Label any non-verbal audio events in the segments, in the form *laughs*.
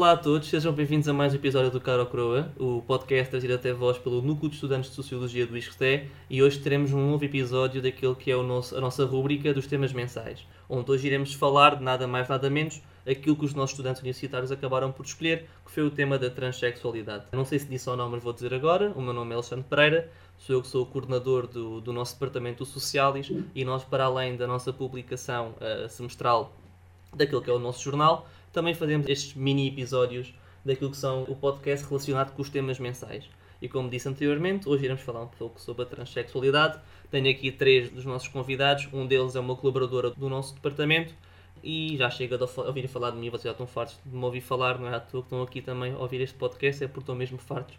Olá a todos, sejam bem-vindos a mais um episódio do Caro Croa, o podcast trazido até vós pelo Núcleo de Estudantes de Sociologia do ISCTE e hoje teremos um novo episódio daquele que é o nosso, a nossa rúbrica dos temas mensais, onde hoje iremos falar de nada mais nada menos aquilo que os nossos estudantes universitários acabaram por escolher, que foi o tema da transexualidade. Não sei se disse ou não, mas vou dizer agora, o meu nome é Alexandre Pereira, sou eu que sou o coordenador do, do nosso departamento Socialis e nós, para além da nossa publicação uh, semestral daquilo que é o nosso jornal, também fazemos estes mini episódios daquilo que são o podcast relacionado com os temas mensais. E como disse anteriormente, hoje iremos falar um pouco sobre a transexualidade. Tenho aqui três dos nossos convidados, um deles é uma colaboradora do nosso departamento e já chega de ouvir falar de mim, vocês já estão fartos de me ouvir falar, não é à toa que estão aqui também a ouvir este podcast, é porque estão mesmo fartos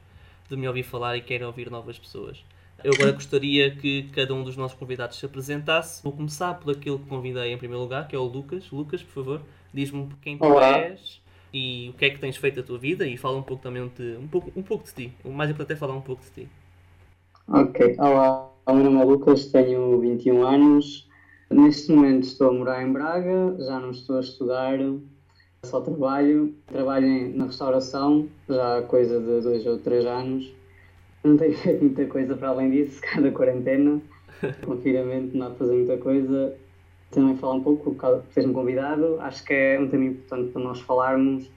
de me ouvir falar e querem ouvir novas pessoas. Eu agora gostaria que cada um dos nossos convidados se apresentasse. Vou começar por aquele que convidei em primeiro lugar, que é o Lucas. Lucas, por favor, diz-me quem tu Olá. és e o que é que tens feito a tua vida e fala um pouco também de, um pouco, um pouco de ti. O mais importante é falar um pouco de ti. Ok, olá, o meu nome é Lucas, tenho 21 anos. Neste momento estou a morar em Braga, já não estou a estudar, só trabalho. Trabalho na restauração já há coisa de dois ou três anos não tenho *laughs* feito muita coisa para além disso, *laughs* cada quarentena, *laughs* confinamento, não fazer muita coisa. Também falar um pouco, fez-me convidado, acho que é um tema importante para nós falarmos.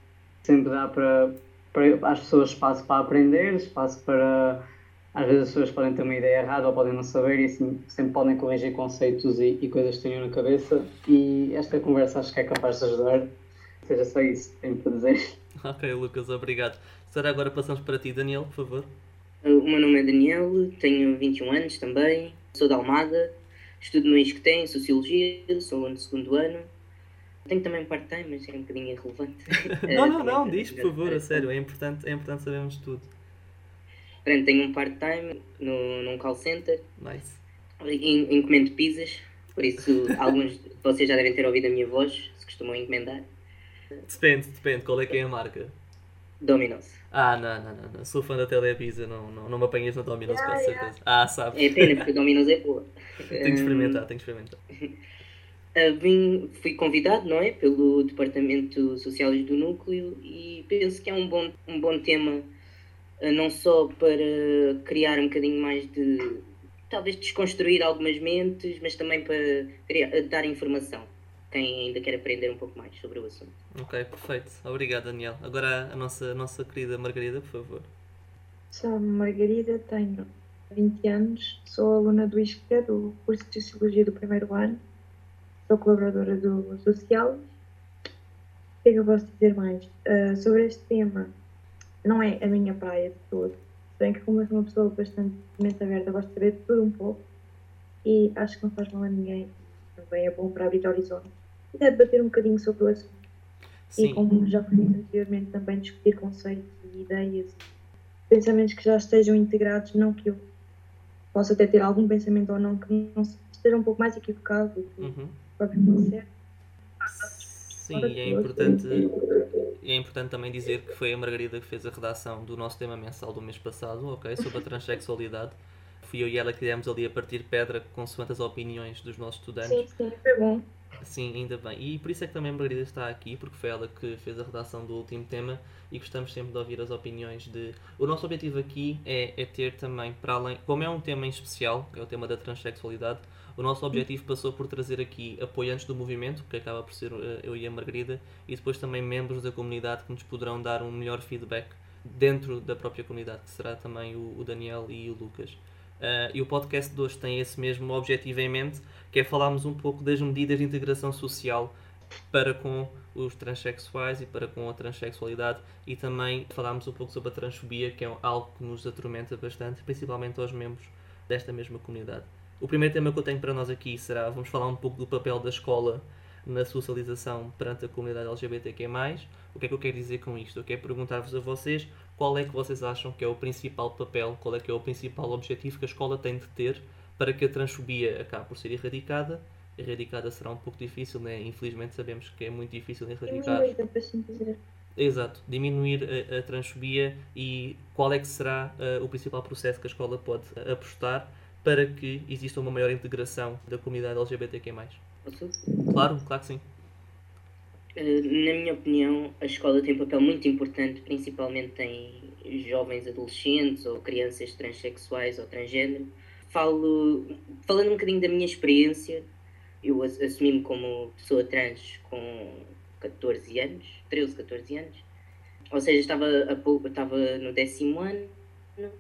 Sempre dá para, para as pessoas espaço para aprender, espaço para. Às vezes as pessoas podem ter uma ideia errada ou podem não saber e assim, sempre podem corrigir conceitos e, e coisas que tenham na cabeça. E esta conversa acho que é capaz de ajudar. Seja só isso que tenho para dizer. Ok, Lucas, obrigado. Será agora passamos para ti, Daniel, por favor. O meu nome é Daniel, tenho 21 anos também, sou da Almada, estudo no ISCTE em Sociologia, sou no segundo ano. Tenho também part-time, mas é um bocadinho irrelevante. *laughs* não, não, não, diz por favor, a sério, é importante, é importante sabermos tudo. Pronto, tenho um part-time no, num call center. Nice. Encomendo pizzas, por isso *laughs* alguns de vocês já devem ter ouvido a minha voz, se costumam encomendar. Depende, depende, qual é que é a marca? Domino's. Ah, não, não, não, não. Sou fã da Telepizza, não, não, não me apanhas na Domino's, yeah, com certeza. Yeah. Ah, sabes. É pena, porque Domino's é boa. *laughs* tenho que experimentar, tenho que experimentar. Uh, *laughs* vim, fui convidado, não é, pelo Departamento Sociais do Núcleo e penso que é um bom, um bom tema, uh, não só para criar um bocadinho mais de. talvez desconstruir algumas mentes, mas também para criar, dar informação quem ainda quer aprender um pouco mais sobre o assunto. Ok, perfeito. Obrigado, Daniel. Agora a nossa, a nossa querida Margarida, por favor. Sou Margarida, tenho 20 anos, sou aluna do ISCTE, do curso de Sociologia do primeiro ano, sou colaboradora do Social. O que é que eu posso dizer mais? Uh, sobre este tema, não é a minha praia de todo, bem que como eu sou uma pessoa bastante mente aberta, gosto de saber de tudo um pouco e acho que não faz mal a ninguém, também é bom para abrir horizontes e debater um bocadinho sobre o assunto. Sim. E como já foi dito anteriormente, também discutir conceitos e ideias, pensamentos que já estejam integrados, não que eu possa até ter algum pensamento ou não, que não esteja um pouco mais equivocado do que uhum. certo. Sim, é importante, é importante também dizer que foi a Margarida que fez a redação do nosso tema mensal do mês passado, ok? Sobre a transexualidade. Fui eu e ela que tivemos ali a partir pedra consoante as opiniões dos nossos estudantes. Sim, sim, foi bom. Sim, ainda bem. E por isso é que também Margarida está aqui, porque foi ela que fez a redação do último tema e gostamos sempre de ouvir as opiniões de. O nosso objetivo aqui é, é ter também, para além. Como é um tema em especial, é o tema da transexualidade, o nosso objetivo passou por trazer aqui apoiantes do movimento, que acaba por ser eh, eu e a Margarida, e depois também membros da comunidade que nos poderão dar um melhor feedback dentro da própria comunidade, que será também o, o Daniel e o Lucas. Uh, e o podcast de hoje tem esse mesmo objetivo em mente, que é falarmos um pouco das medidas de integração social para com os transexuais e para com a transexualidade e também falarmos um pouco sobre a transfobia, que é algo que nos atormenta bastante, principalmente aos membros desta mesma comunidade. O primeiro tema que eu tenho para nós aqui será, vamos falar um pouco do papel da escola na socialização perante a comunidade LGBTQ+. O que é que eu quero dizer com isto? Eu quero perguntar-vos a vocês qual é que vocês acham que é o principal papel, qual é que é o principal objetivo que a escola tem de ter para que a transfobia acabe por ser erradicada erradicada será um pouco difícil, né? infelizmente sabemos que é muito difícil erradicar. Assim. Exato, diminuir a, a transfobia e qual é que será uh, o principal processo que a escola pode apostar para que exista uma maior integração da comunidade LGBTQ+. Claro, claro que sim. Uh, na minha opinião, a escola tem um papel muito importante, principalmente em jovens adolescentes ou crianças transexuais ou transgênero. Falo, falando um bocadinho da minha experiência, eu assumi-me como pessoa trans com 14 anos, 13, 14 anos. Ou seja, estava, a, estava no décimo ano,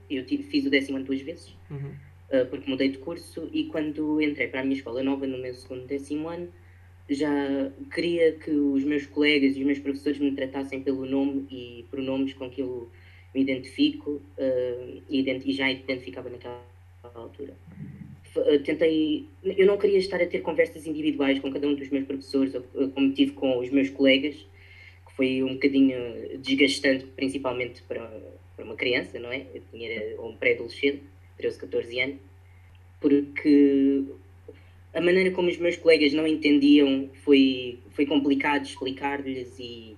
eu tive, fiz o décimo ano duas vezes, uhum. uh, porque mudei de curso, e quando entrei para a minha escola nova, no meu segundo décimo ano, já queria que os meus colegas e os meus professores me tratassem pelo nome e pronomes com que eu me identifico uh, e, ident e já identificava naquela altura. Eh, tentei. Eu não queria estar a ter conversas individuais com cada um dos meus professores, ou, como tive com os meus colegas, que foi um bocadinho desgastante, principalmente para, para uma criança, não é? Eu tinha um pré-adolescente, 13, 14 anos, porque a maneira como os meus colegas não entendiam foi, foi complicado explicar-lhes e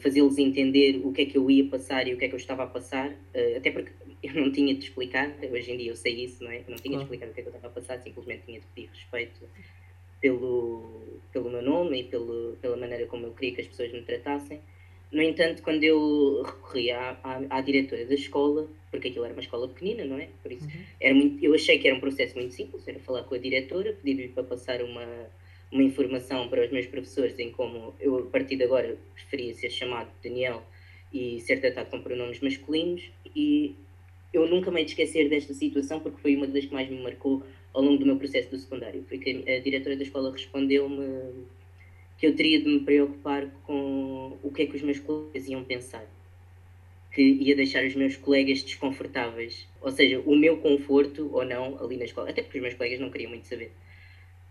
fazê-los entender o que é que eu ia passar e o que é que eu estava a passar, eh, até porque *laughs* eu não tinha de explicar, hoje em dia eu sei isso, não é? Eu não tinha de explicar o que é que eu estava a passar, simplesmente tinha de pedir respeito pelo, pelo meu nome e pelo, pela maneira como eu queria que as pessoas me tratassem. No entanto, quando eu recorri à, à, à, diretora da escola, porque aquilo era uma escola pequenina, não é? Por isso, uhum. era muito, eu achei que era um processo muito simples, era falar com a diretora, pedir-lhe para passar uma, uma informação para os meus professores em como eu, a partir de agora, preferia ser chamado Daniel e ser tratado com pronomes masculinos e eu nunca me esquecer desta situação porque foi uma das que mais me marcou ao longo do meu processo do secundário. Foi que a diretora da escola respondeu-me que eu teria de me preocupar com o que é que os meus colegas iam pensar. Que ia deixar os meus colegas desconfortáveis. Ou seja, o meu conforto ou não ali na escola. Até porque os meus colegas não queriam muito saber.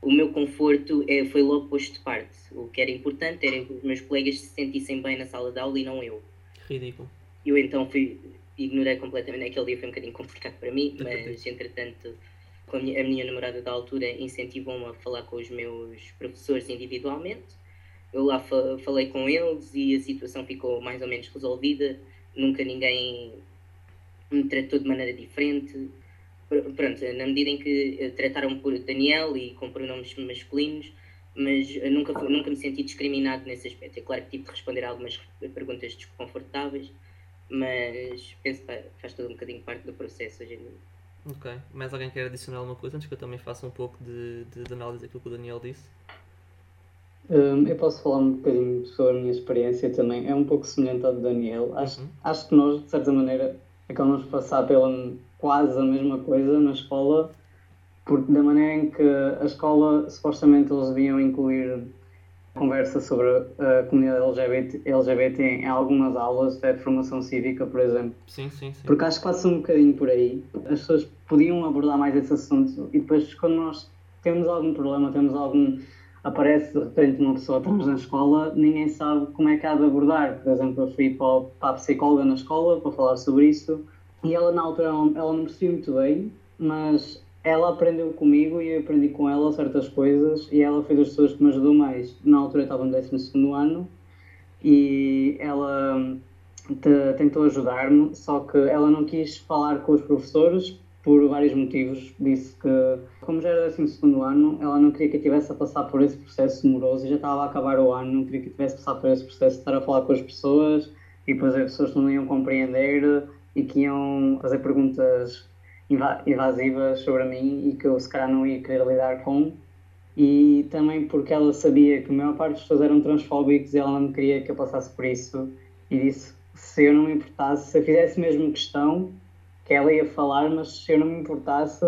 O meu conforto é, foi logo posto de parte. O que era importante era que os meus colegas se sentissem bem na sala de aula e não eu. Ridículo. Eu então fui, ignorei completamente. Aquele dia foi um bocadinho complicado para mim, mas entretanto, a minha, a minha namorada da altura incentivou-me a falar com os meus professores individualmente. Eu lá fa falei com eles e a situação ficou mais ou menos resolvida. Nunca ninguém me tratou de maneira diferente. Pronto, na medida em que trataram por Daniel e com pronomes masculinos, mas nunca, nunca me senti discriminado nesse aspecto. É claro que tive de responder a algumas perguntas desconfortáveis, mas penso que faz todo um bocadinho parte do processo hoje em dia. Ok. Mais alguém quer adicionar alguma coisa antes que eu também faça um pouco de, de, de análise daquilo que o Daniel disse? Um, eu posso falar um bocadinho sobre a minha experiência também. É um pouco semelhante ao do Daniel. Acho, uhum. acho que nós, de certa maneira, acabamos de passar pela quase a mesma coisa na escola, porque da maneira em que a escola, supostamente, eles deviam incluir conversa sobre a comunidade LGBT, LGBT em algumas aulas de formação cívica, por exemplo. Sim, sim, sim. Porque acho que passa um bocadinho por aí. As pessoas podiam abordar mais esse assunto e depois quando nós temos algum problema, temos algum... aparece de repente uma pessoa trans na escola, ninguém sabe como é que há de abordar. Por exemplo, eu fui para, a psicóloga na escola para falar sobre isso e ela na altura ela não percebia muito bem, mas ela aprendeu comigo e eu aprendi com ela certas coisas e ela foi das pessoas que me ajudou mais. Na altura eu estava no 12 ano e ela hum, te, tentou ajudar-me, só que ela não quis falar com os professores por vários motivos. Disse que, como já era 12 ano, ela não queria que eu tivesse a passar por esse processo demoroso e já estava a acabar o ano, não queria que eu tivesse a passar por esse processo de estar a falar com as pessoas e depois as pessoas não iam compreender e que iam fazer perguntas invasivas sobre mim e que eu se calhar não ia querer lidar com. E também porque ela sabia que a maior parte dos pessoas eram transfóbicos e ela não queria que eu passasse por isso. E disse se eu não me importasse, se eu fizesse mesmo questão, que ela ia falar, mas se eu não me importasse,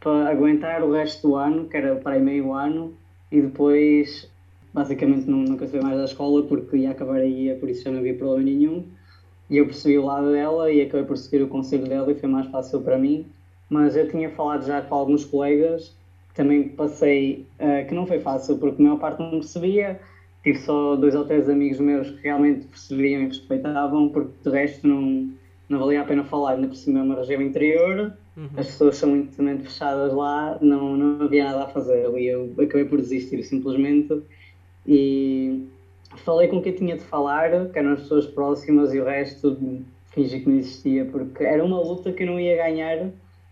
para aguentar o resto do ano, que era para aí meio ano, e depois basicamente nunca saí mais da escola porque ia acabar aí, por isso já não havia problema nenhum. E eu percebi o lado dela e acabei por seguir o conselho dela e foi mais fácil para mim mas eu tinha falado já com alguns colegas, também passei, uh, que não foi fácil, porque a maior parte não percebia, tive só dois ou três amigos meus que realmente percebiam e respeitavam, porque de resto não, não valia a pena falar, ainda por cima é uma região interior, Uhum. as pessoas são muito mente fechadas lá, não, não havia nada a fazer ali. Eu acabei por desistir simplesmente e falei com quem tinha de falar, que eram as pessoas próximas e o resto fingi que não existia, porque era uma luta que eu não ia ganhar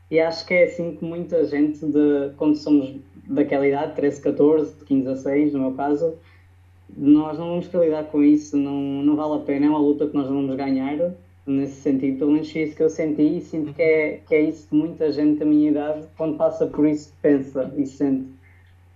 e acho que é assim que muita gente, de, quando somos daquela idade, 13, 14, 15, 16, no meu caso, nós não vamos lidar com isso, não, não vale a pena, é uma luta que nós não vamos ganhar nesse sentido, pelo menos foi isso que eu senti e sinto que é, que é isso que muita gente da minha idade, quando passa por isso, pensa e sente.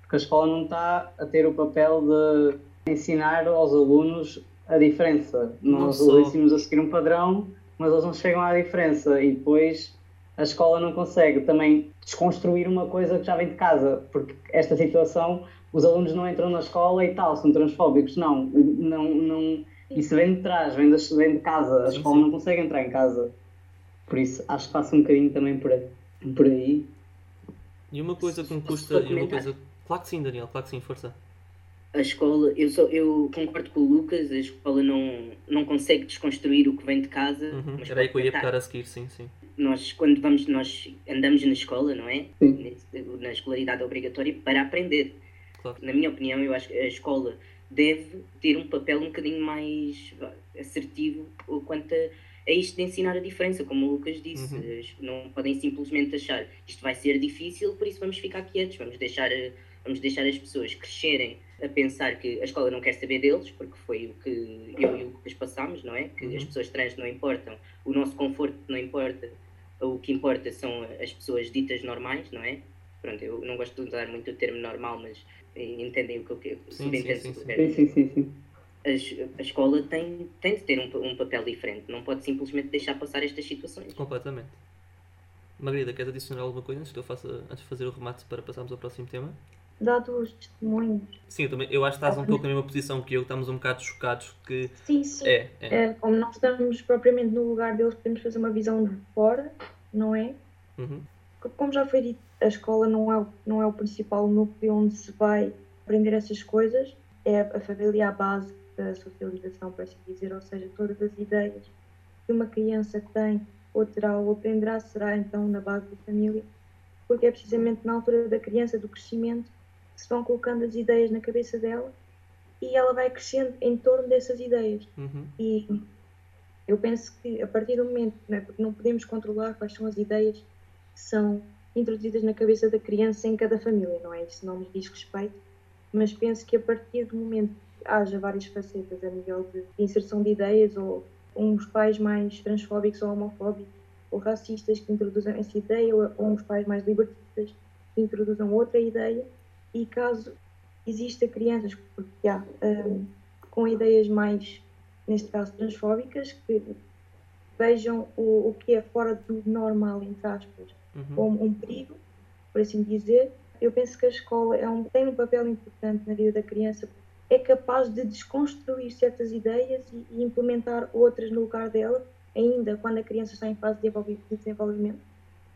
Porque a escola não está a ter o papel de ensinar aos alunos a diferença. Nós ensinamos a seguir um padrão, mas eles não chegam à diferença e depois a escola não consegue também desconstruir uma coisa que já vem de casa, porque esta situação, os alunos não entram na escola e tal, são transfóbicos, não, não, não isso vem de trás, vem, das, vem de casa, a Sim, escola sim. não consegue entrar em casa, por isso acho que passa um bocadinho também por aí. Por aí. E uma coisa que me custa. E uma coisa... Claro que sim, Daniel, claro que sim, força. A escola, eu, só, eu concordo com o Lucas, a escola não, não consegue desconstruir o que vem de casa. Uhum. mas Era aí que eu ia pegar a seguir, sim, sim. Nós, quando vamos, nós andamos na escola, não é? Sim. Na escolaridade obrigatória para aprender. Claro. Na minha opinião, eu acho que a escola deve ter um papel um bocadinho mais vá, assertivo quanto a, a isto de ensinar a diferença, como o Lucas disse. Uhum. Não podem simplesmente achar isto vai ser difícil, por isso vamos ficar quietos, vamos deixar, a- vamos deixar as pessoas crescerem a pensar que a escola não quer saber deles, porque foi o que eu e o Lucas passámos, não é? Que Uhum. as pessoas trans não importam, o nosso conforto não importa, o que importa são as pessoas ditas normais, não é? Pronto, eu não gosto de usar muito o termo normal, mas eh, entendem o que eu quero. Sim, sim, o que eu sim, Sim, a escola tem, tem de ter um, um papel diferente, não pode simplesmente deixar passar estas situações. Completamente. Margarida, queres adicionar alguma coisa antes, que eu faça, antes de fazer o remate para passarmos ao próximo tema? Dado os testemunhos. Sim, eu, também, eu acho que estás um pouco na mesma posição que eu, que estamos um bocado chocados que Sim, sim. é, é. É, como não estamos propriamente no lugar deles, podemos fazer uma visão de fora, não é? Uhum. Como já foi dito, a escola não é, o- não é o principal núcleo onde se vai aprender essas coisas. É a família a base da socialização, por assim dizer, ou seja, todas as ideias que uma criança tem ou terá ou aprenderá será então na base da família, porque é precisamente na altura da criança, do crescimento, que se vão colocando as ideias na cabeça dela e ela vai crescendo em torno dessas ideias. Uhum. E eu penso que a partir do momento, não é? porque não podemos controlar quais são as ideias são introduzidas na cabeça da criança em cada família, não é? Isso não nos diz respeito, mas penso que a partir do momento que haja várias facetas a nível de inserção de ideias, ou uns pais mais transfóbicos ou homofóbicos, ou racistas que introduzam essa ideia, ou, ou uns pais mais libertistas que introduzam outra ideia, e caso exista crianças, porque há, hum, com ideias mais neste caso transfóbicas, que vejam o, o que é fora do normal, entre aspas, Uhum. como um perigo, por assim dizer. Eu penso que a escola é um, tem um papel importante na vida da criança, é capaz de desconstruir certas ideias e, e implementar outras no lugar dela, ainda quando a criança está em fase de desenvolvi- de desenvolvimento,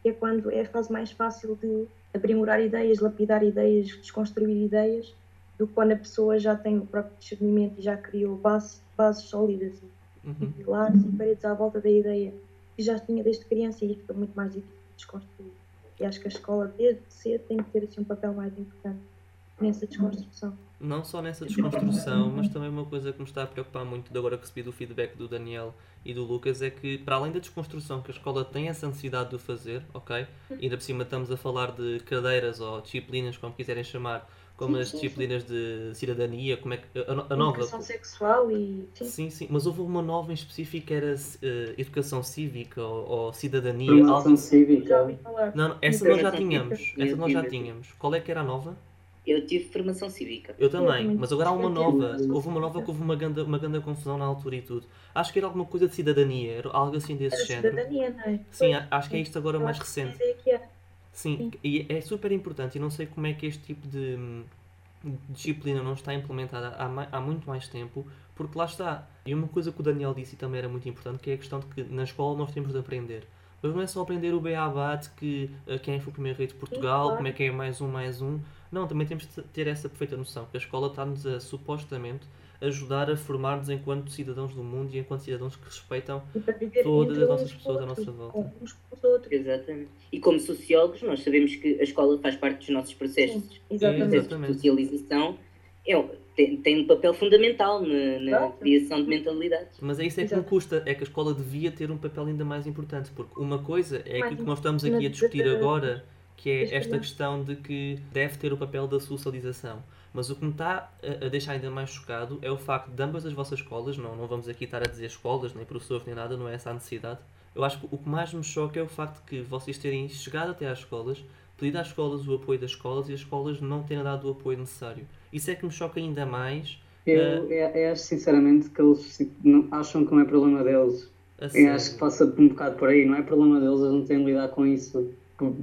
que é quando é a fase mais fácil de aprimorar ideias, lapidar ideias, desconstruir ideias, do que quando a pessoa já tem o próprio discernimento e já criou base, bases sólidas e Uhum. pilares e paredes à volta da ideia que já tinha desde criança e fica muito mais difícil desconstruir. E acho que a escola, desde cedo, tem que ter assim, um papel mais importante nessa desconstrução. Não só nessa desconstrução, mas também uma coisa que me está a preocupar muito, de agora que recebi do feedback do Daniel e do Lucas, é que para além da desconstrução que a escola tem essa necessidade de fazer, ok? E ainda por cima estamos a falar de cadeiras ou disciplinas, como quiserem chamar, como Sim, as sim, disciplinas de cidadania, como é que. A, a nova. Educação sexual e. Sim, Sim, sim, mas houve uma nova em específico que era eh, educação cívica ou, ou cidadania, Formação algo assim. já cívica. Não, não, essa nós já Educação tínhamos. Essa nós já Eu tínhamos. Qual é que era a nova? Eu tive formação cívica. Eu também, também. mas agora há uma Eu nova. Houve uma nova que houve uma grande, uma grande confusão na altura e tudo. Acho que era alguma coisa de cidadania, era algo assim desse Era género. cidadania, não é? Sim, Pois, acho que é isto agora eu mais recente. que é. Sim, Sim. e é super importante e não sei como é que este tipo de disciplina não está implementada há, há muito mais tempo, porque lá está. E uma coisa que o Daniel disse e também era muito importante, que é a questão de que na escola nós temos de aprender. Mas não é só aprender o beabate, que uh, quem foi o primeiro rei de Portugal, claro. como é que é mais um, mais um. Não, também temos de ter essa perfeita noção, que a escola está-nos a, supostamente, ajudar a formar-nos enquanto cidadãos do mundo e enquanto cidadãos que respeitam todas as nossas pessoas à nossa volta. Uns com os outros. Exatamente. E como sociólogos, nós sabemos que a escola faz parte dos nossos processos, Sim, exatamente. Exatamente. de socialização. É, tem, tem um papel fundamental na, na criação de mentalidades. Mas é isso é que me custa, é que a escola devia ter um papel ainda mais importante, porque uma coisa é aquilo que nós estamos aqui a discutir agora, que é esta questão de que deve ter o papel da socialização. Mas o que me está a- deixar ainda mais chocado é o facto de ambas as vossas escolas, não, não vamos aqui estar a dizer escolas, nem professores, nem nada, não é essa a necessidade. Eu acho que o que mais me choca é o facto de que vocês terem chegado até às escolas, pedido às escolas o apoio das escolas e as escolas não terem dado o apoio necessário. Isso é que me choca ainda mais. Eu, eu, eu acho sinceramente que eles não- acham que não é problema deles. A Eu acho que passa um bocado por aí, não é problema deles, eles não têm de lidar com isso.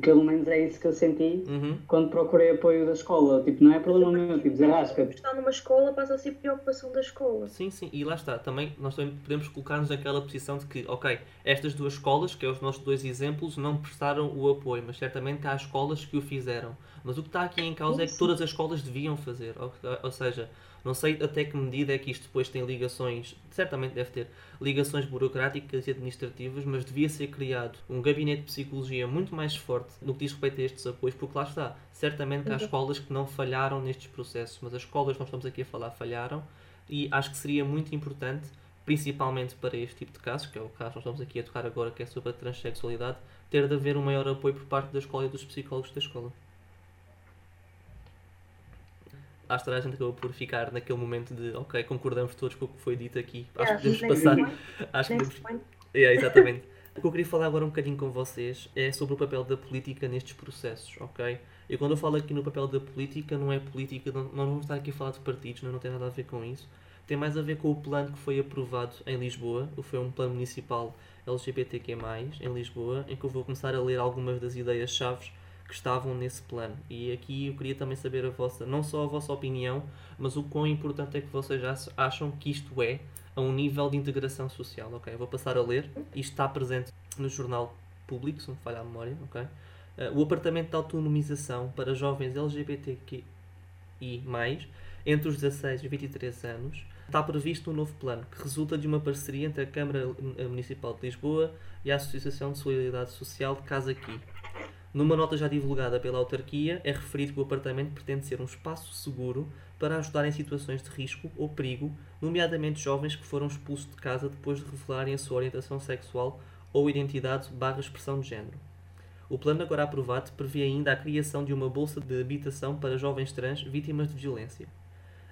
Pelo menos é isso que eu senti Uhum. quando procurei apoio da escola. Tipo, não é problema meu, tipo, desarrasca. Estar numa escola passa a ser preocupação da escola. Sim, sim, e lá está. Também nós também podemos colocar-nos naquela posição de que, ok, estas duas escolas, que é os nossos dois exemplos, não prestaram o apoio, mas certamente há escolas que o fizeram. Mas o que está aqui em causa é que Sim. todas as escolas deviam fazer. Ou, ou seja, não sei até que medida é que isto depois tem ligações, certamente deve ter ligações burocráticas e administrativas, mas devia ser criado um gabinete de psicologia muito mais forte no que diz respeito a estes apoios, porque lá está. Certamente que há Exato. escolas que não falharam nestes processos, mas as escolas que nós estamos aqui a falar falharam e acho que seria muito importante, principalmente para este tipo de casos, que é o caso que nós estamos aqui a tocar agora, que é sobre a transexualidade, ter de haver um maior apoio por parte da escola e dos psicólogos da escola. Acho que toda a gente acabou por ficar naquele momento de ok, concordamos todos com o que foi dito aqui. Acho que podemos next passar. Acho que podemos point. é, exatamente. O que eu queria falar agora um bocadinho com vocês é sobre o papel da política nestes processos, ok? E quando eu falo aqui no papel da política, não é política, não, não vamos estar aqui a falar de partidos, não, não tem nada a ver com isso. Tem mais a ver com o plano que foi aprovado em Lisboa, foi um plano municipal LGBTQ+, em Lisboa, em que eu vou começar a ler algumas das ideias-chave que estavam nesse plano. E aqui eu queria também saber a vossa, não só a vossa opinião, mas o quão importante é que vocês ach- acham que isto é a um nível de integração social. Ok, eu vou passar a ler. Isto está presente no jornal público, se não falha a memória. ok? Eh, o apartamento de autonomização para jovens LGBTQI+, entre os 16 e 23 anos, está previsto um novo plano que resulta de uma parceria entre a Câmara Municipal de Lisboa e a Associação de Solidariedade Social de Casa Aqui. Numa nota já divulgada pela autarquia, é referido que o apartamento pretende ser um espaço seguro para ajudar em situações de risco ou perigo, nomeadamente jovens que foram expulsos de casa depois de revelarem a sua orientação sexual ou identidade barra expressão de género. O plano agora aprovado prevê ainda a criação de uma bolsa de habitação para jovens trans vítimas de violência.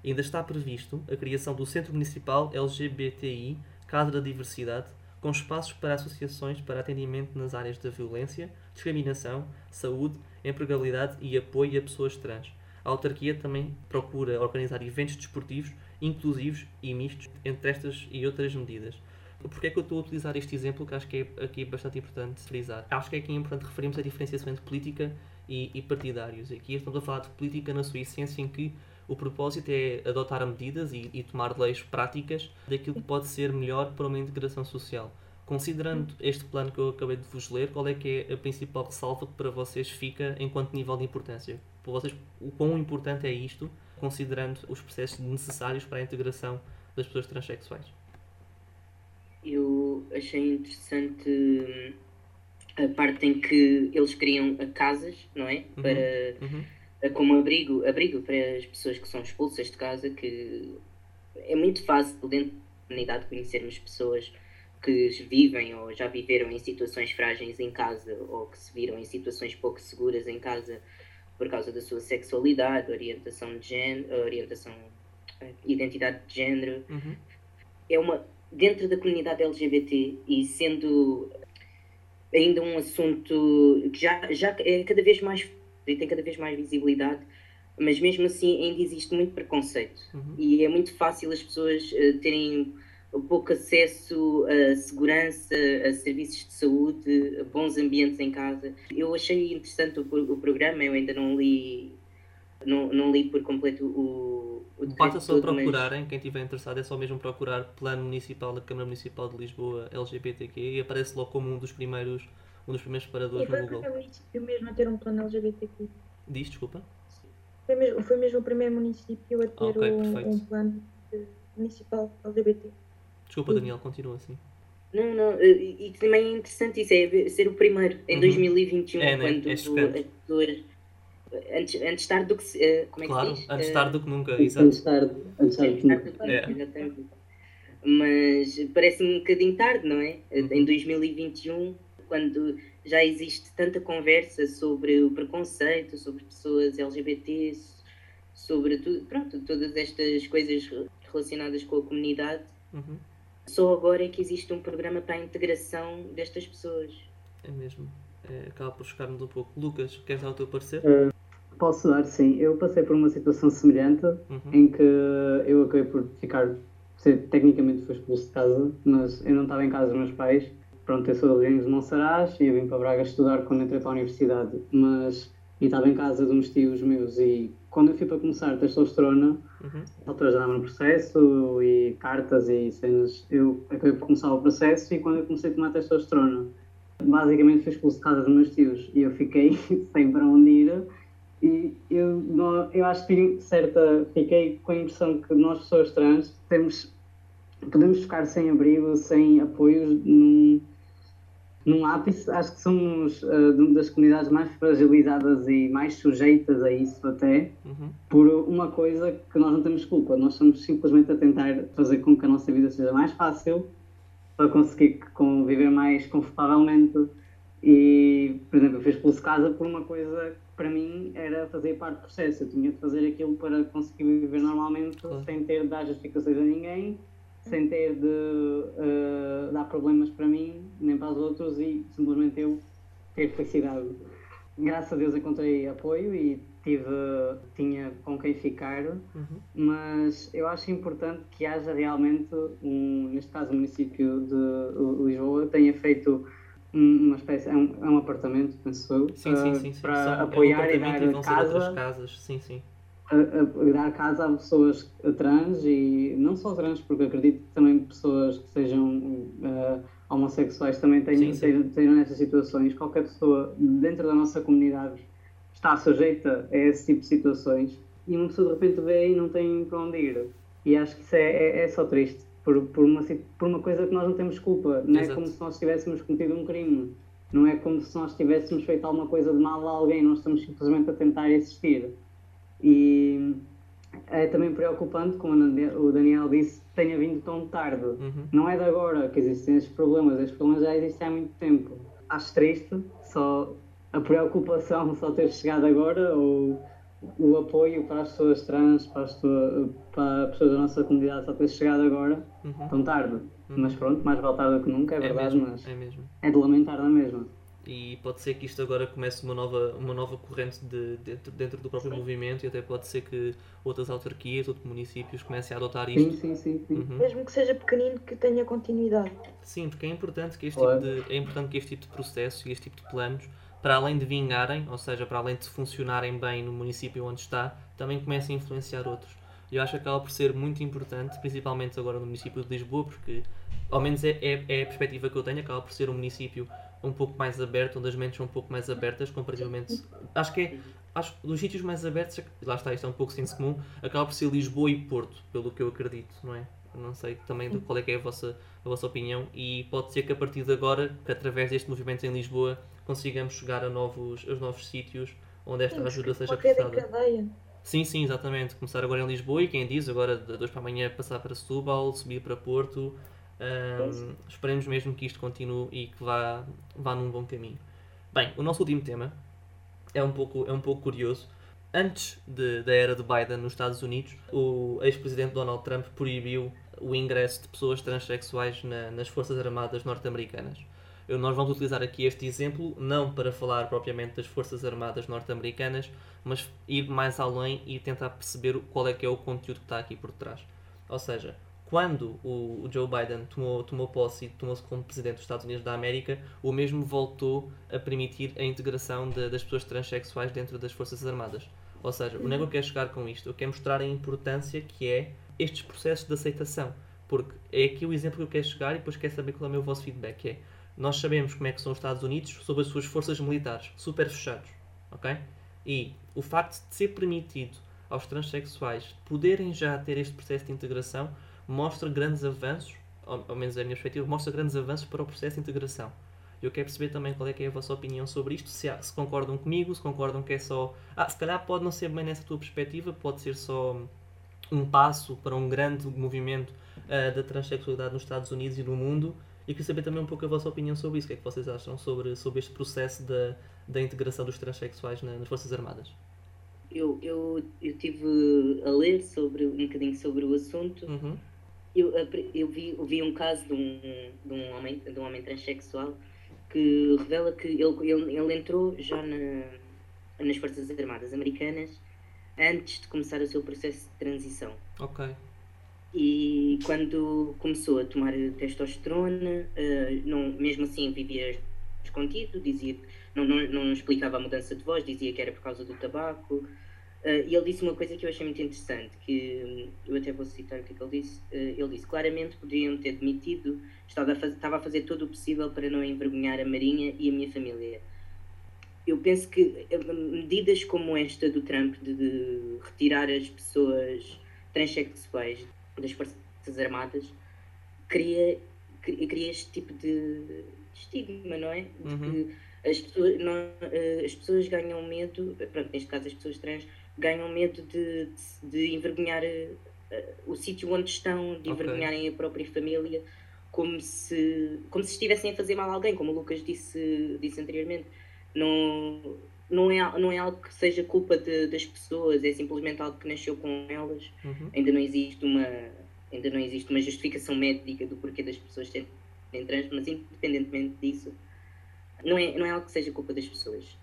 Ainda está previsto a criação do Centro Municipal LGBTI Casa da Diversidade, com espaços para associações para atendimento nas áreas da violência, discriminação, saúde, empregabilidade e apoio a pessoas trans. A autarquia também procura organizar eventos desportivos inclusivos e mistos entre estas e outras medidas. Porquê é que eu estou a utilizar este exemplo que acho que é aqui bastante importante frisar? Acho que é aqui importante referirmos a diferenciação entre política e, e partidários. Aqui estamos a falar de política na sua essência em que o propósito é adotar medidas e, e tomar leis práticas daquilo que pode ser melhor para uma integração social. Considerando este plano que eu acabei de vos ler, qual é que é a principal ressalva que para vocês fica enquanto nível de importância? Para vocês, o quão importante é isto, considerando os processos necessários para a integração das pessoas transexuais? Eu achei interessante hum, a parte em que eles criam casas, não é? Uhum. Para, Uhum. como abrigo, abrigo para as pessoas que são expulsas de casa, que é muito fácil dentro da comunidade conhecermos pessoas que vivem ou já viveram em situações frágeis em casa ou que se viram em situações pouco seguras em casa por causa da sua sexualidade, orientação de género, orientação, eh, identidade de género. Uhum. É uma dentro da comunidade LGBT e sendo ainda um assunto que já, já é cada vez mais e tem cada vez mais visibilidade, mas mesmo assim ainda existe muito preconceito Uhum. e é muito fácil as pessoas eh, terem pouco acesso a segurança, a serviços de saúde, a bons ambientes em casa. Eu achei interessante o, o programa, eu ainda não li, não, não li por completo o, o Basta só todo, mas- procurarem, quem estiver interessado é só mesmo procurar Plano Municipal da Câmara Municipal de Lisboa LGBTQ e aparece logo como um dos primeiros, um dos primeiros separadores foi no o Google. primeiro município mesmo a ter um plano LGBTQ. Diz, desculpa. Foi mesmo, foi mesmo o primeiro município a ter Ok, um, perfeito. um plano municipal LGBT. Desculpa, Daniel, continua assim. Não, não, eh, e e também é interessante isso, é ser o primeiro em Uhum. 2021, É, né? quando É pessoas. Antes, antes tarde do que. se- eh, Como é que Claro, se diz? antes Eh, tarde do que nunca, Antes exato. de tarde, antes de Antes tarde, do que É. nunca, exatamente. Mas parece-me um bocadinho tarde, não é? Uhum. Em 2021, quando já existe tanta conversa sobre o preconceito, sobre pessoas LGBT, sobre tudo, pronto, todas estas coisas relacionadas com a comunidade, Uhum. Só agora é que existe um programa para a integração destas pessoas. É mesmo. É, acaba por chocar-nos um pouco. Lucas, queres dar o teu parecer? Posso dar, sim. Eu passei por uma situação semelhante Uhum. em que eu acabei por ficar, tecnicamente fui expulso de casa, mas eu não estava em casa dos meus pais. Pronto, eu sou de Reino de Monsaraz e eu vim para Braga estudar quando entrei para a universidade, mas e estava em casa de uns tios meus. E quando eu fui para começar a testosterona, Uhum. a altura já estava no processo e cartas e cenas, eu acabei por começar o processo e quando eu comecei a tomar testosterona, basicamente fui expulso de casa dos meus tios. E eu fiquei *laughs* sem para onde ir. E eu, não, eu acho que certa, fiquei com a impressão que nós pessoas trans temos, podemos ficar sem abrigo, sem apoios num, num ápice, acho que somos uma das comunidades mais fragilizadas e mais sujeitas a isso até, Uhum. por uma coisa que nós não temos culpa. Nós estamos simplesmente a tentar fazer com que a nossa vida seja mais fácil, para conseguir conviver mais confortavelmente. E, por exemplo, eu fiz expulso de casa por uma coisa que para mim era fazer parte do processo. Eu tinha de fazer aquilo para conseguir viver normalmente, Claro. sem ter de dar justificações a ninguém, sem ter de eh, dar problemas para mim, nem para os outros, e simplesmente eu ter felicidade. Graças a Deus encontrei apoio e tive, tinha com quem ficar, Uhum. mas eu acho importante que haja realmente, um, neste caso o município de Lisboa, tenha feito um- uma espécie, é um, é um apartamento, penso eu, Sim, sim, ah, sim. para São- é um apoiar e dar ser outras casa, casas. Sim, sim. A, a- dar casa a pessoas trans e não só trans, porque acredito que também pessoas que sejam ah, homossexuais também tenham, tenham nessas situações. Qualquer pessoa dentro da nossa comunidade está sujeita a esse tipo de situações e uma pessoa de repente vê e não tem para onde ir. E acho que isso é, é, é só triste. Por, por, uma, por uma coisa que nós não temos culpa. Não é Exato. como se nós tivéssemos cometido um crime. Não é como se nós tivéssemos feito alguma coisa de mal a alguém. Nós estamos simplesmente a tentar existir. E é também preocupante, como o Daniel disse, tenha vindo tão tarde. Uhum. Não é de agora que existem estes problemas, estes problemas já existem há muito tempo. Acho triste só a preocupação *laughs* só ter chegado agora ou o apoio para as pessoas trans, para as, pessoas, para as pessoas da nossa comunidade só ter chegado agora, Uhum. tão tarde. Uhum. Mas pronto, mais vale tarde do que nunca, é, É verdade, mesmo, mas é mesmo. é de lamentar na mesma. E pode ser que isto agora comece uma nova, uma nova corrente de, dentro, dentro do próprio movimento e até pode ser que outras autarquias, outros municípios comecem a adotar Sim, isto. sim, sim, sim. Uhum. Mesmo que seja pequenino, que tenha continuidade. Sim, porque é importante que este Claro. tipo de, é importante que este tipo de processo e este tipo de planos, para além de vingarem, ou seja, para além de funcionarem bem no município onde está, também comecem a influenciar outros. E eu acho que acaba por ser muito importante, principalmente agora no município de Lisboa, porque ao menos é, é, é a perspectiva que eu tenho, acaba por ser um município um pouco mais aberto, onde as mentes são um pouco mais abertas, comparativamente. Acho que é. Acho que dos sítios mais abertos, lá está, isto é um pouco senso comum, acaba por ser Lisboa e Porto, pelo que eu acredito, não é? Não sei também qual é que é a vossa, a vossa opinião e pode ser que a partir de agora, que através deste movimento em Lisboa, consigamos chegar a novos, aos novos sítios onde esta ajuda seja prestada. Sim, sim, exatamente. Começar agora em Lisboa e quem diz agora de dois para amanhã passar para Setúbal, subir para Porto. Ahm, esperemos mesmo que isto continue e que vá, vá num bom caminho. Bem, o nosso último tema é um pouco, é um pouco curioso. Antes de- da era de Biden nos Estados Unidos, o ex-presidente Donald Trump proibiu o ingresso de pessoas transexuais na- nas Forças Armadas norte-americanas. Nós vamos utilizar aqui este exemplo não para falar propriamente das Forças Armadas norte-americanas, mas ir mais além e tentar perceber qual é que é o conteúdo que está aqui por trás. Ou seja, quando o, o Joe Biden tomou, tomou posse e tomou-se como presidente dos Estados Unidos da América, o mesmo voltou a permitir a integração de- das pessoas transexuais dentro das Forças Armadas. Ou seja, onde é que eu quero chegar com isto? Eu quero mostrar a importância que é estes processos de aceitação. Porque é aqui o exemplo que eu quero chegar e depois quero saber qual é o meu vosso feedback. É, nós sabemos como é que são os Estados Unidos sobre as suas forças militares, super fechados, ok? E o facto de ser permitido aos transexuais poderem já ter este processo de integração mostra grandes avanços, ao, ao menos é a minha perspectiva, mostra grandes avanços para o processo de integração. Eu quero perceber também qual é é a vossa opinião sobre isto, se, há, se concordam comigo, se concordam que é só. Ah, se calhar pode não ser bem nessa tua perspectiva, pode ser só um passo para um grande movimento uh, da transexualidade nos Estados Unidos e no mundo. E queria saber também um pouco a vossa opinião sobre isso. O que é que vocês acham sobre, sobre este processo da, da integração dos transexuais na, nas Forças Armadas? Eu, eu, eu tive a ler sobre, um bocadinho sobre o assunto. Uhum. Eu, eu, vi, eu vi um caso de um, de um, homem, de um homem transexual que revela que ele, ele, ele entrou já na, nas Forças Armadas Americanas antes de começar o seu processo de transição. Ok. E quando começou a tomar testosterona, uh, não, mesmo assim vivia escondido, dizia não, não, não explicava a mudança de voz, dizia que era por causa do tabaco. Uh, e ele disse uma coisa que eu achei muito interessante, que eu até vou citar o que, é que ele disse. Uh, ele disse, claramente poderiam ter demitido, estava a, fazer, estava a fazer todo o possível para não envergonhar a Marinha e a minha família eu penso que medidas como esta do Trump de, de retirar as pessoas transexuais das Forças Armadas cria, cria este tipo de estigma, não é? Uhum. as pessoas, não, as pessoas ganham medo, pronto, neste caso as pessoas trans, ganham medo de, de, de envergonhar uh, o sítio onde estão, de okay. envergonharem a própria família, como se, como se estivessem a fazer mal a alguém, como o Lucas disse, disse anteriormente não, não, é, não é algo que seja culpa de, das pessoas, é simplesmente algo que nasceu com elas. Uhum. Ainda não existe uma ainda não existe uma justificação médica do porquê das pessoas serem trans, mas independentemente disso, não é, não é algo que seja culpa das pessoas.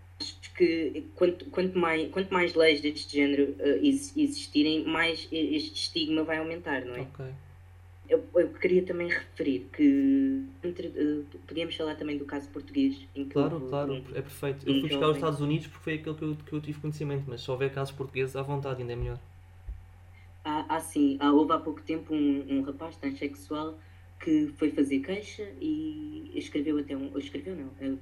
Que quanto, quanto, mais, quanto mais leis deste género uh, existirem, mais este estigma vai aumentar, não é? Okay. Eu, eu, queria também referir que entre, uh, podíamos falar também do caso português. Em que claro, claro, um, é perfeito. Eu fui buscar os Estados Unidos porque foi aquele que eu, que eu tive conhecimento, mas se houver casos portugueses à vontade ainda é melhor. Há, há sim, há, houve há pouco tempo um, um rapaz transexual que foi fazer queixa e escreveu até um. Escreveu não, eh,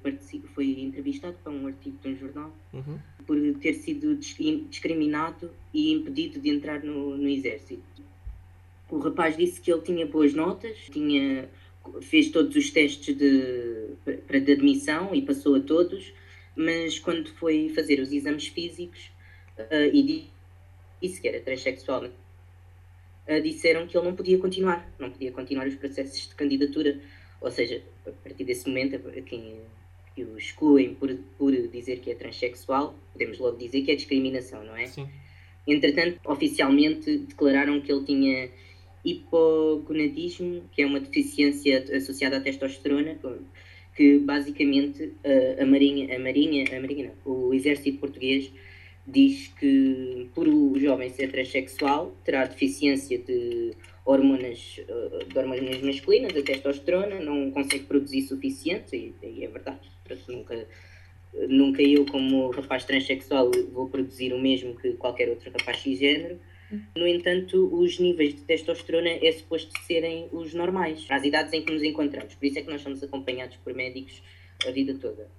foi entrevistado para um artigo de um jornal uhum. por ter sido discriminado e impedido de entrar no, no exército o rapaz disse que ele tinha boas notas, tinha, fez todos os testes de, para de admissão e passou a todos, mas quando foi fazer os exames físicos uh, e disse que era transexual, uh, disseram que ele não podia continuar, não podia continuar os processos de candidatura. Ou seja, a partir desse momento, quem que o excluem por, por dizer que é transexual, podemos logo dizer que é discriminação, não é? Sim. Entretanto, oficialmente declararam que ele tinha hipogonadismo, que é uma deficiência associada à testosterona, que basicamente a Marinha, a Marinha, a Marinha não, o Exército Português diz que por o jovem ser transexual terá deficiência de hormonas, de hormonas masculinas, a testosterona, não consegue produzir suficiente, e, e é verdade, nunca, nunca eu como rapaz transexual vou produzir o mesmo que qualquer outro rapaz cisgênero, no entanto, os níveis de testosterona é suposto serem os normais, as idades em que nos encontramos. Por isso é que nós somos acompanhados por médicos a vida toda.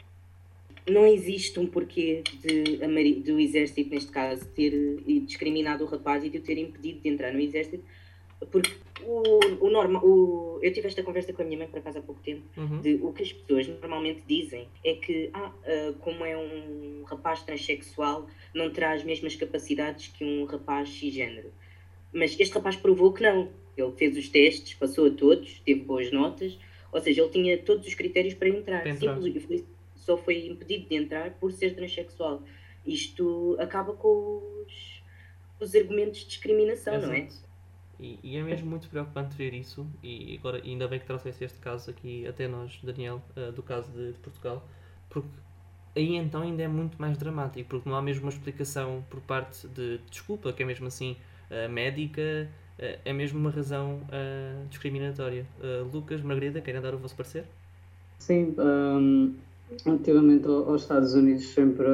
Não existe um porquê de, do exército, neste caso, ter eh, discriminado o rapaz e de o ter impedido de entrar no exército, porque o, o normal, o, eu tive esta conversa com a minha mãe por acaso há pouco tempo, uhum. de o que as pessoas normalmente dizem é que, ah, uh, como é um rapaz transexual, não terá as mesmas capacidades que um rapaz cisgênero. Mas este rapaz provou que não. Ele fez os testes, passou a todos, teve boas notas, ou seja, ele tinha todos os critérios para entrar. Para entrar. Simples, só foi impedido de entrar por ser transexual. Isto acaba com os, os argumentos de discriminação, Exato. não é? E, e, é mesmo muito preocupante ver isso, e agora ainda bem que trouxeste este caso aqui até nós, Daniel, uh, do caso de, de, Portugal, porque aí então ainda é muito mais dramático, porque não há mesmo uma explicação por parte de desculpa, que é mesmo assim uh, médica, uh, é mesmo uma razão discriminatória. Lucas, Margarida, querem dar o vosso parecer? Sim, um, relativamente aos Estados Unidos, sempre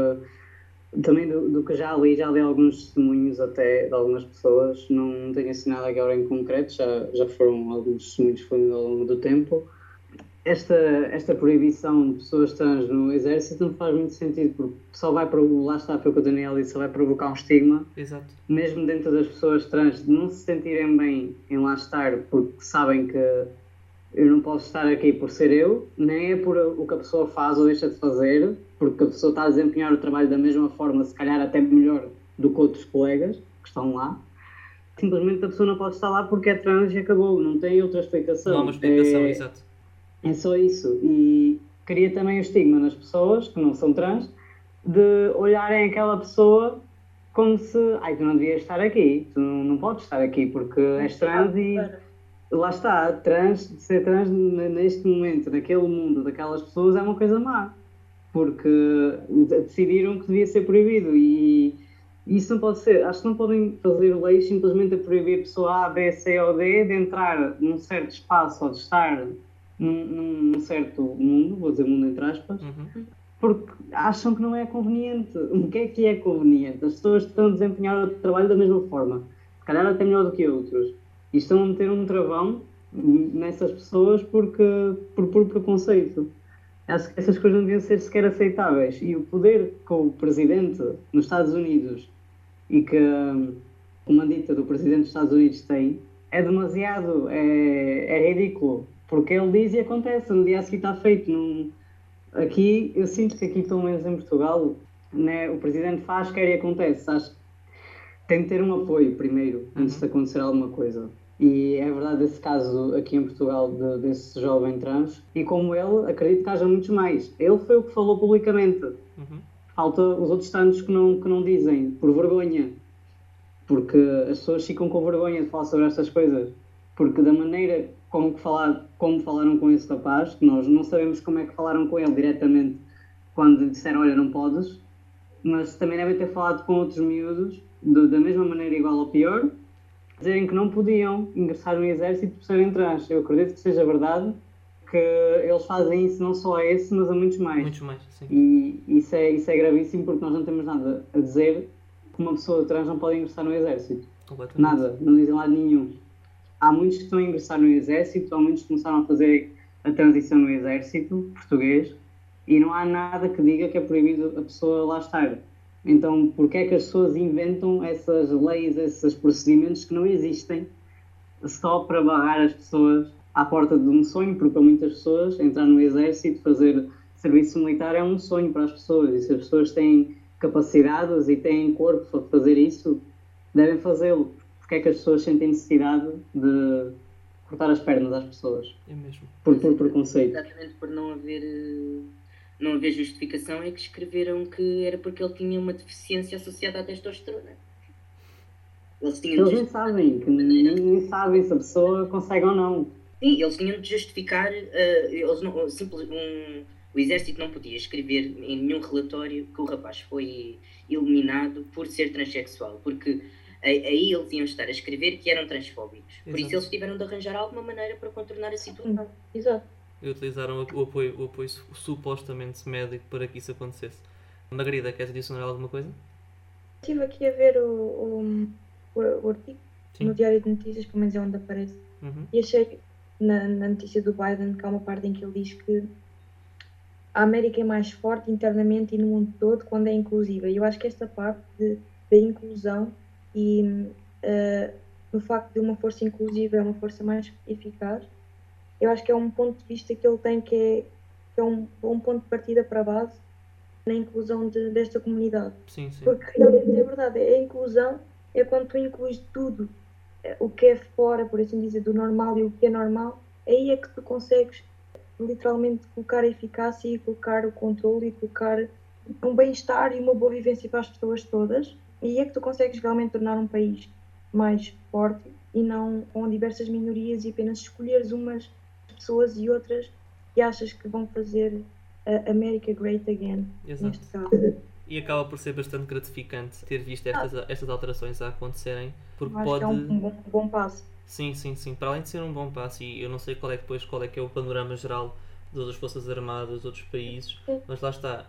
também do, do, que já li, já li alguns testemunhos até de algumas pessoas, não tenho assim nada agora em concreto, já, já foram alguns testemunhos foram ao longo do tempo. esta, esta proibição de pessoas trans no exército não faz muito sentido, porque só vai para lá está foi o que o Daniel disse, só vai provocar um estigma, Exato. mesmo dentro das pessoas trans, de não se sentirem bem em lá estar, porque sabem que eu não posso estar aqui por ser eu, nem é por o que a pessoa faz ou deixa de fazer, porque a pessoa está a desempenhar o trabalho da mesma forma, se calhar até melhor do que outros colegas que estão lá. Simplesmente a pessoa não pode estar lá porque é trans e acabou, não tem outra explicação. Não há uma explicação, é, exato. é só isso. E cria também o estigma nas pessoas que não são trans de olharem aquela pessoa como se, ai, tu não devias estar aqui, tu não, não podes estar aqui porque és trans e lá está, trans, ser trans neste momento, naquele mundo, daquelas pessoas é uma coisa má. Porque decidiram que devia ser proibido e isso não pode ser. Acho que não podem fazer leis simplesmente a proibir a pessoa A, B, C ou D de entrar num certo espaço ou de estar num, num certo mundo, vou dizer mundo entre aspas, Uhum. porque acham que não é conveniente. O que é que é conveniente? As pessoas estão a desempenhar o trabalho da mesma forma, se calhar até melhor do que outros, e estão a meter um travão nessas pessoas porque, por puro preconceito. Essas coisas não deviam ser sequer aceitáveis. E o poder que o presidente nos Estados Unidos e que hum, a comandita do presidente dos Estados Unidos tem é demasiado, é, é ridículo. Porque ele diz e acontece, no dia a seguir está feito. Não, aqui, eu sinto que aqui, pelo menos em Portugal, né, o presidente faz, quer e acontece. Acho que tem que ter um apoio primeiro, antes de acontecer alguma coisa. E é verdade esse caso aqui em Portugal de- desse jovem trans. E como ele, acredito que haja muitos mais. Ele foi o que falou publicamente. Uhum. Falta os outros tantos que não, que não dizem, por vergonha. Porque as pessoas ficam com vergonha de falar sobre estas coisas. Porque da maneira como, que falar, como falaram com esse rapaz, que nós não sabemos como é que falaram com ele diretamente quando lhe disseram, olha, não podes, mas também devem ter falado com outros miúdos, de- da mesma maneira igual ou pior, dizerem que não podiam ingressar no exército por serem trans. Eu acredito que seja verdade, que eles fazem isso não só a esse, mas a muitos mais. Muitos mais, sim. E isso é, isso é gravíssimo porque nós não temos nada a dizer que uma pessoa trans não pode ingressar no exército. Nada, não dizem lado nenhum. Há muitos que estão a ingressar no exército, há muitos que começaram a fazer a transição no exército português e não há nada que diga que é proibido a pessoa lá estar. Então, porquê é que as pessoas inventam essas leis, esses procedimentos que não existem só para barrar as pessoas à porta de um sonho? Porque para muitas pessoas entrar no exército, fazer serviço militar é um sonho para as pessoas e se as pessoas têm capacidades e têm corpo para fazer isso, devem fazê-lo. Porque é que as pessoas sentem necessidade de cortar as pernas às pessoas? É mesmo. Por, por preconceito. Exatamente por não haver, eh, não haver justificação é que escreveram que era porque ele tinha uma deficiência associada à testosterona. Eles tinham Eles de nem sabem, que nem, nem sabem se a pessoa consegue ou não. Sim, eles tinham de justificar, eh, eles não, simples, um, o exército não podia escrever em nenhum relatório que o rapaz foi eliminado por ser transexual, porque aí eles iam estar a escrever que eram transfóbicos. Por isso eles tiveram de arranjar alguma maneira para contornar a situação. Exato. E utilizaram o apoio, o apoio su- supostamente médico para que isso acontecesse. Margarida, queres adicionar alguma coisa? Estive aqui a ver o, o, o, artigo Sim. no Diário de Notícias, pelo menos é onde aparece, Uhum. e achei na, na notícia do Biden que há uma parte em que ele diz que a América é mais forte internamente e no mundo todo quando é inclusiva. E eu acho que esta parte da inclusão e eh, no facto de uma força inclusiva é uma força mais eficaz, eu acho que é um ponto de vista que ele tem que é, que é um, um ponto de partida para a base na inclusão de- desta comunidade. Sim, sim. Porque realmente é verdade, a inclusão é quando tu incluís tudo, eh, o que é fora, por assim dizer, do normal e o que é normal, aí é que tu consegues literalmente colocar a eficácia e colocar o controle e colocar um bem-estar e uma boa vivência para as pessoas todas, e aí é que tu consegues realmente tornar um país mais forte e não com diversas minorias e apenas escolheres umas pessoas e outras que achas que vão fazer a America Great Again, Exato. neste caso. E acaba por ser bastante gratificante ter visto estas, estas alterações a acontecerem, porque acho pode. que é um, um bom, um bom passo. Sim, sim, sim. Para além de ser um bom passo, e eu não sei qual é depois qual é que é o panorama geral das outras Forças Armadas, outros países, mas lá está.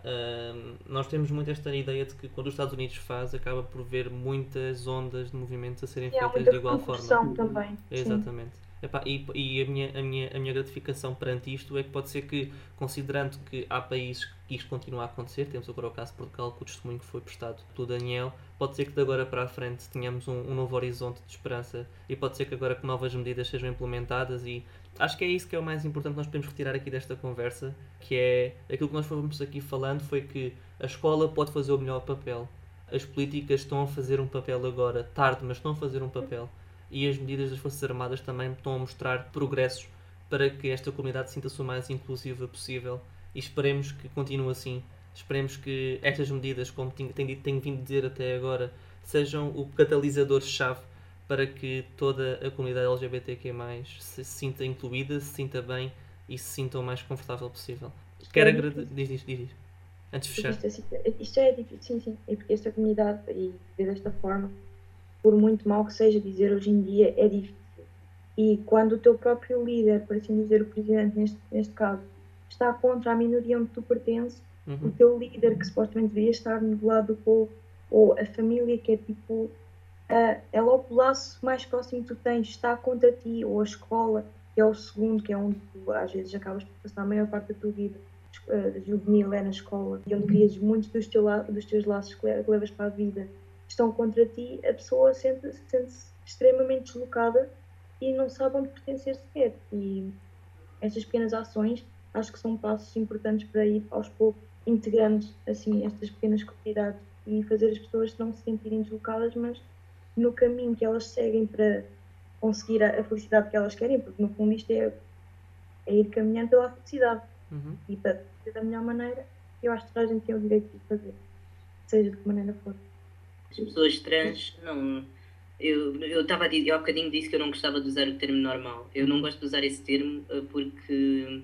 hum, nós temos muito esta ideia de que quando os Estados Unidos faz, acaba por ver muitas ondas de movimentos a serem E feitas de igual forma. também. Sim. Epá, e e a, minha, a, minha, a minha gratificação perante isto é que pode ser que, considerando que há países que isto continua a acontecer, temos agora o caso de Portugal, com o testemunho que foi prestado pelo Daniel, pode ser que de agora para a frente tenhamos um, um novo horizonte de esperança e pode ser que agora que novas medidas sejam implementadas e acho que é isso que é o mais importante que nós podemos retirar aqui desta conversa, que é aquilo que nós fomos aqui falando foi que a escola pode fazer o melhor papel. As políticas estão a fazer um papel agora, tarde, mas estão a fazer um papel e as medidas das Forças Armadas também estão a mostrar progressos para que esta comunidade sinta-se o mais inclusiva possível e esperemos que continue assim. Esperemos que estas medidas, como tenho, tenho, tenho vindo a dizer até agora, sejam o catalisador-chave para que toda a comunidade LGBTQ se sinta incluída, se sinta bem e se sinta o mais confortável possível. Quero agradecer. Diz, diz, diz, diz. Antes de fechar. Isto, é, isto é difícil, sim, sim. É porque esta comunidade, e desta forma, por muito mal que seja dizer hoje em dia, é difícil. E quando o teu próprio líder, por assim dizer, o presidente neste, neste caso, está contra a minoria onde tu pertences, uhum. o teu líder, que supostamente deveria estar do lado do povo, ou a família, que é tipo. Uh, é logo o laço mais próximo que tu tens, está contra ti, ou a escola, que é o segundo, que é onde tu às vezes acabas por passar a maior parte da tua vida uh, juvenil, é na escola, e onde crias muitos dos, teu, dos teus laços que levas para a vida estão contra ti, a pessoa sente-se sente extremamente deslocada e não sabe onde pertencer sequer. E estas pequenas ações acho que são passos importantes para ir aos poucos integrando assim estas pequenas comunidades e fazer as pessoas não se sentirem deslocadas, mas no caminho que elas seguem para conseguir a, a felicidade que elas querem, porque no fundo isto é, é ir caminhando pela felicidade. Uhum. E para da melhor maneira, eu acho que a gente tem o direito de fazer, seja de que maneira for. As pessoas trans não. Eu estava a dizer, eu há bocadinho disse que eu não gostava de usar o termo normal. Eu não gosto de usar esse termo eh, porque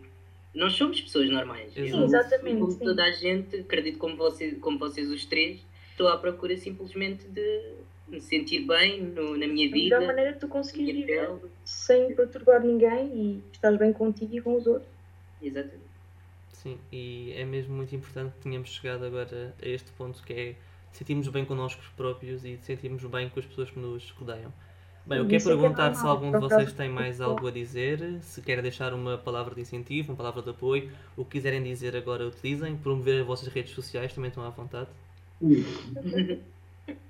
nós somos pessoas normais. Sim, exatamente. Como toda a gente, acredito como, você, como vocês os três, estou à procura simplesmente de me sentir bem no, na minha vida. Da maneira que tu conseguires viver pele. sem perturbar ninguém e estás bem contigo e com os outros. Exatamente. Sim, e é mesmo muito importante que tenhamos chegado agora a este ponto que é sentirmos bem connosco próprios e sentirmos bem com as pessoas que nos rodeiam. Bem, eu quero é perguntar se algum de vocês tem mais algo a dizer, se quer deixar uma palavra de incentivo, uma palavra de apoio, o que quiserem dizer agora utilizem, promover as vossas redes sociais também estão à vontade.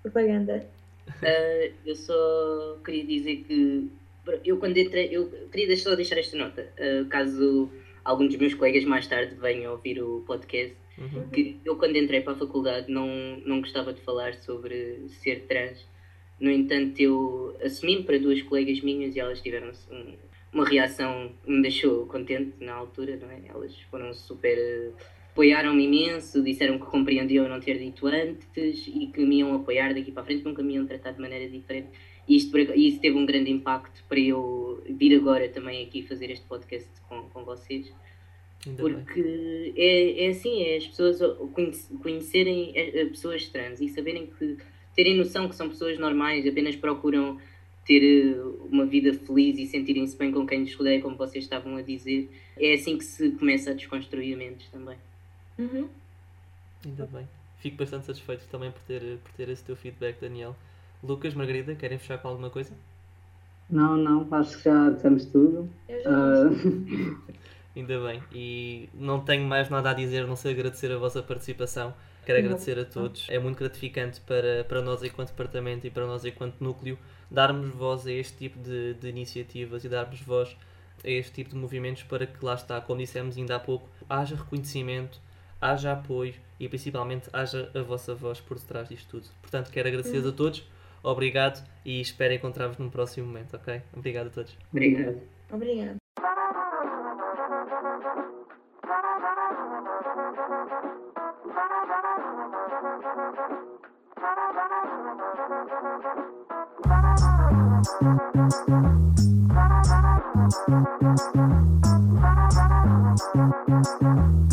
Propaganda. Uh, eu só queria dizer que eu quando entrei, eu queria só deixar esta nota, uh, caso algum dos meus colegas mais tarde venham ouvir o podcast, Uhum. Que eu, quando entrei para a faculdade, não, não gostava de falar sobre ser trans. No entanto, eu assumi para duas colegas minhas e elas tiveram um, uma reação que me deixou contente na altura, não é? Elas foram super. apoiaram-me imenso, disseram que compreendiam não ter dito antes e que me iam apoiar daqui para a frente, nunca me iam tratar de maneira diferente. E isto, isso teve um grande impacto para eu vir agora também aqui fazer este podcast com, com vocês. Ainda porque é, é assim, é as pessoas conhecerem pessoas trans e saberem que terem noção que são pessoas normais, apenas procuram ter eh, uma vida feliz e sentirem-se bem com quem lhes rodeia, como vocês estavam a dizer. É assim que se começa a desconstruir mentes também. Uhum. Ainda bem. Fico bastante satisfeito também por ter, por ter esse teu feedback, Daniel. Lucas, Margarida, querem fechar com alguma coisa? Não, não, acho que já temos tudo. Eu já uh... *laughs* Ainda bem. E não tenho mais nada a dizer, não sei agradecer a vossa participação. Quero agradecer a todos. É muito gratificante para, para nós, enquanto departamento e para nós, enquanto núcleo, darmos voz a este tipo de, de iniciativas e darmos voz a este tipo de movimentos para que, lá está, como dissemos ainda há pouco, haja reconhecimento, haja apoio e principalmente haja a vossa voz por detrás disto tudo. Portanto, quero agradecer a todos, obrigado e espero encontrar-vos num próximo momento, ok? Obrigado a todos. Obrigado. Obrigado. Thank you.